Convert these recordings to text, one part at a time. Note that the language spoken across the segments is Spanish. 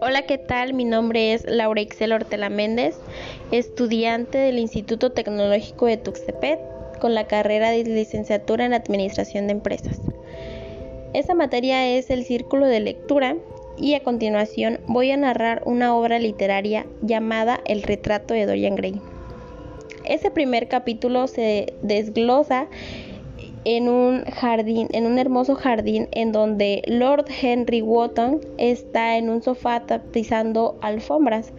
Hola, ¿qué tal? Mi nombre es Laura Ixel Ortela Méndez, estudiante del Instituto Tecnológico de Tuxtepec con la carrera de licenciatura en Administración de Empresas. Esta materia es el círculo de lectura y a continuación voy a narrar una obra literaria llamada El retrato de Dorian Gray. Ese primer capítulo se desglosa en un jardín, en un hermoso jardín en donde Lord Henry Wotton está en un sofá tapizando alfombras.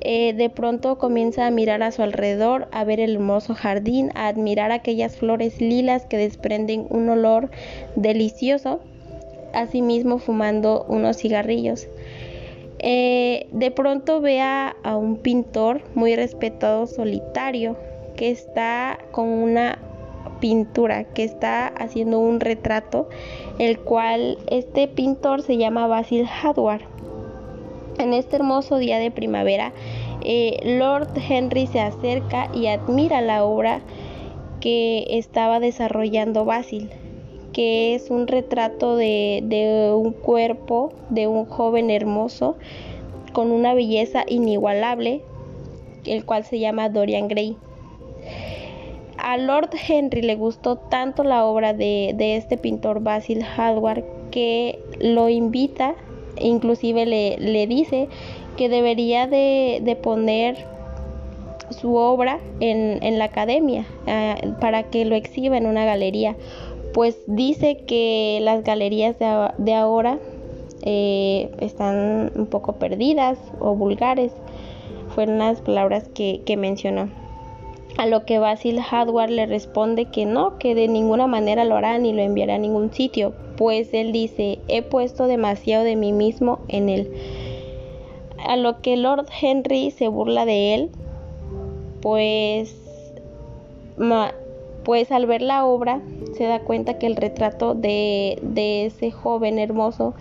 Eh, de pronto comienza a mirar a su alrededor, a ver el hermoso jardín, a admirar aquellas flores lilas que desprenden un olor delicioso, asimismo fumando unos cigarrillos. Eh, de pronto ve a un pintor muy respetado solitario que está con una pintura, que está haciendo un retrato, el cual este pintor se llama Basil Hardware. En este hermoso día de primavera, eh, Lord Henry se acerca y admira la obra que estaba desarrollando Basil, que es un retrato de, de un cuerpo de un joven hermoso con una belleza inigualable, el cual se llama Dorian Gray a Lord Henry le gustó tanto la obra de, este pintor Basil Hallward que lo invita, inclusive le, dice que debería de, poner su obra en, la academia ah, para que lo exhiba en una galería. Pues dice que las galerías de, ahora eh, están un poco perdidas o vulgares. Fueron las palabras que mencionó. A lo que Basil Hardware le responde que no, que de ninguna manera lo hará ni lo enviará a ningún sitio, pues él dice, he puesto demasiado de mí mismo en él. A lo que Lord Henry se burla de él, pues, pues al ver la obra se da cuenta que el retrato de, de ese joven hermoso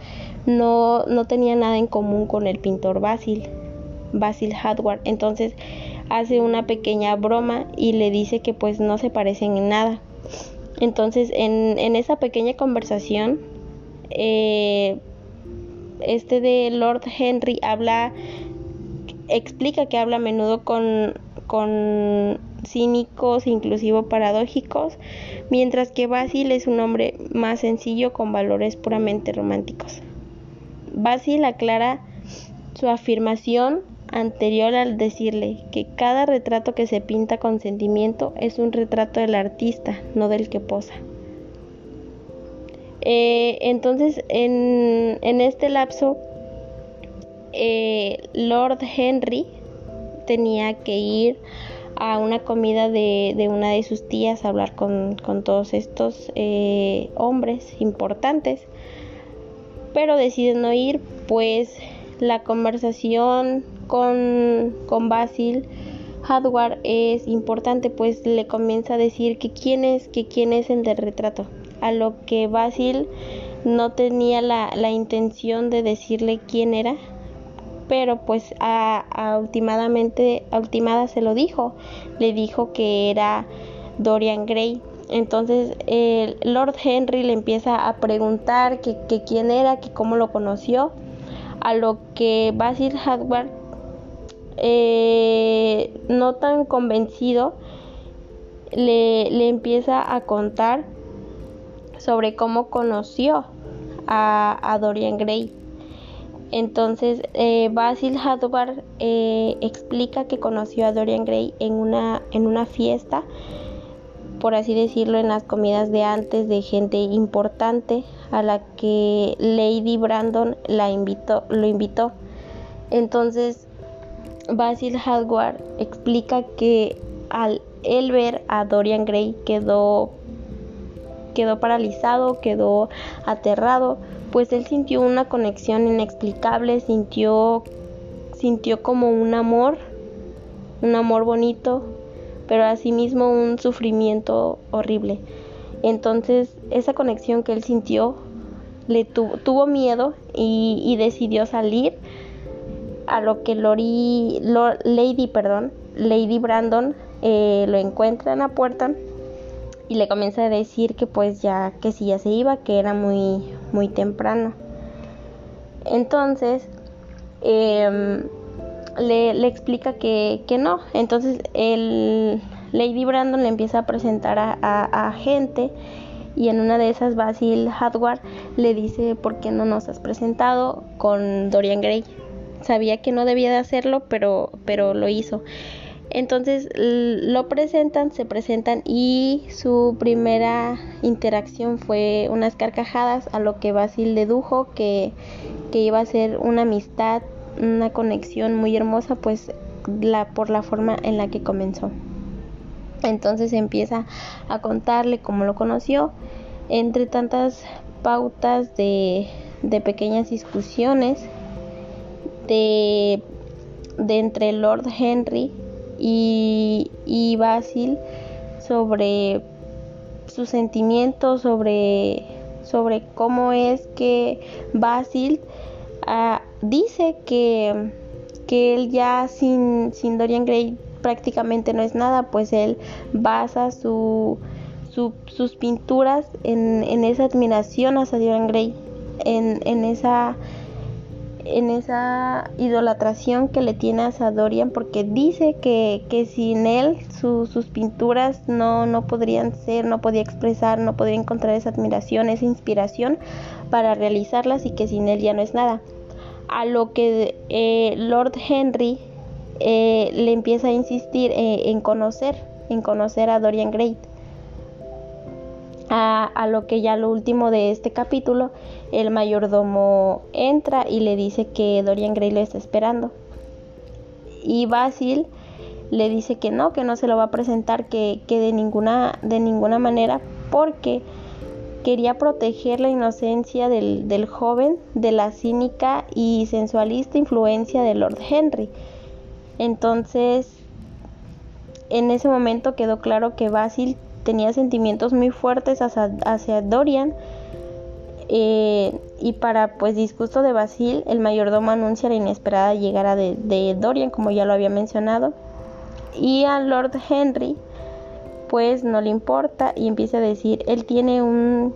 no, no tenía nada en común con el pintor Basil, Basil Hardware. Entonces, hace una pequeña broma y le dice que pues no se parecen en nada. Entonces en, esa pequeña conversación, eh, este de Lord Henry habla, explica que habla a menudo con, con cínicos, inclusive paradójicos, mientras que Basil es un hombre más sencillo con valores puramente románticos. Basil aclara su afirmación anterior al decirle que cada retrato que se pinta con sentimiento es un retrato del artista, no del que posa. Eh, entonces, en, este lapso, eh, Lord Henry tenía que ir a una comida de, una de sus tías a hablar con, todos estos eh, hombres importantes, pero decide no ir, pues la conversación con, con Basil Hardware es importante, pues le comienza a decir que quién es, que quién es el del retrato. A lo que Basil no tenía la, la intención de decirle quién era, pero pues a, a ultimadamente, a ultimada se lo dijo. Le dijo que era Dorian Gray. Entonces el Lord Henry le empieza a preguntar que, que quién era, que cómo lo conoció. A lo que Basil Hardware eh, no tan convencido, le, empieza a contar sobre cómo conoció a, Dorian Gray. Entonces, eh, Basil Hadward eh, explica que conoció a Dorian Gray en una, en una fiesta, por así decirlo, en las comidas de antes de gente importante a la que Lady Brandon la invitó, lo invitó. Entonces, Basil Hallward explica que al ver a Dorian Gray quedó quedó paralizado, quedó aterrado, pues él sintió una conexión inexplicable, sintió sintió como un amor, un amor bonito, pero asimismo un sufrimiento horrible. Entonces, esa conexión que él sintió le tuvo miedo y, decidió salir a lo que Lori, Lady, perdón, Lady Brandon eh, lo encuentra en la puerta y le comienza a decir que pues ya que si ya se iba, que era muy muy temprano. Entonces em, le, explica que, no. Entonces el Lady Brandon le empieza a presentar a, a gente y en una de esas Basil Hardware le dice por qué no nos has presentado con Dorian Gray. Sabía que no debía de hacerlo, pero, pero lo hizo. Entonces lo presentan, se presentan y su primera interacción fue unas carcajadas a lo que Basil dedujo que, que iba a ser una amistad, una conexión muy hermosa, pues la, por la forma en la que comenzó. Entonces empieza a contarle cómo lo conoció, entre tantas pautas de, pequeñas discusiones de, entre Lord Henry y, y Basil sobre sus sentimientos, sobre, sobre cómo es que Basil ah, dice que, que él ya sin, sin Dorian Gray prácticamente no es nada, pues él basa su, sus pinturas en, esa admiración a Dorian Gray, en, esa en esa idolatración que le tiene a Dorian porque dice que, sin él sus pinturas no, no podrían ser, no podía expresar, no podría encontrar esa admiración, esa inspiración para realizarlas y que sin él ya no es nada. A lo que eh, Lord Henry eh, le empieza a insistir eh, en conocer, en conocer a Dorian Gray. A, lo que ya lo último de este capítulo, el mayordomo entra y le dice que Dorian Gray lo está esperando. Y Basil le dice que no, que no se lo va a presentar, que, que de, ninguna, de ninguna manera, porque quería proteger la inocencia del, del joven de la cínica y sensualista influencia de Lord Henry entonces, en ese momento quedó claro que Basil tenía sentimientos muy fuertes hacia, Dorian. Eh, y para pues disgusto de Basil, el mayordomo anuncia la inesperada llegada de, de, Dorian, como ya lo había mencionado. Y a Lord Henry, pues no le importa y empieza a decir, él tiene un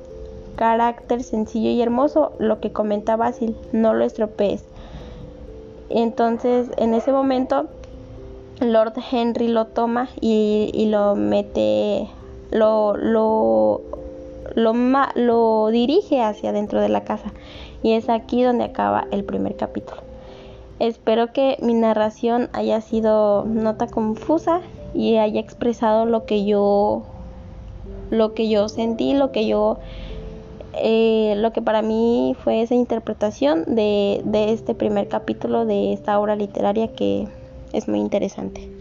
carácter sencillo y hermoso, lo que comenta Basil, no lo estropees. Entonces, en ese momento, Lord Henry lo toma y, lo mete, lo, lo, lo, dirige hacia dentro de la casa. Y es aquí donde acaba el primer capítulo. Espero que mi narración haya sido nota confusa y haya expresado lo que yo lo que yo sentí, lo que yo eh, lo que para mí fue esa interpretación de, de este primer capítulo de esta obra literaria que es muy interesante.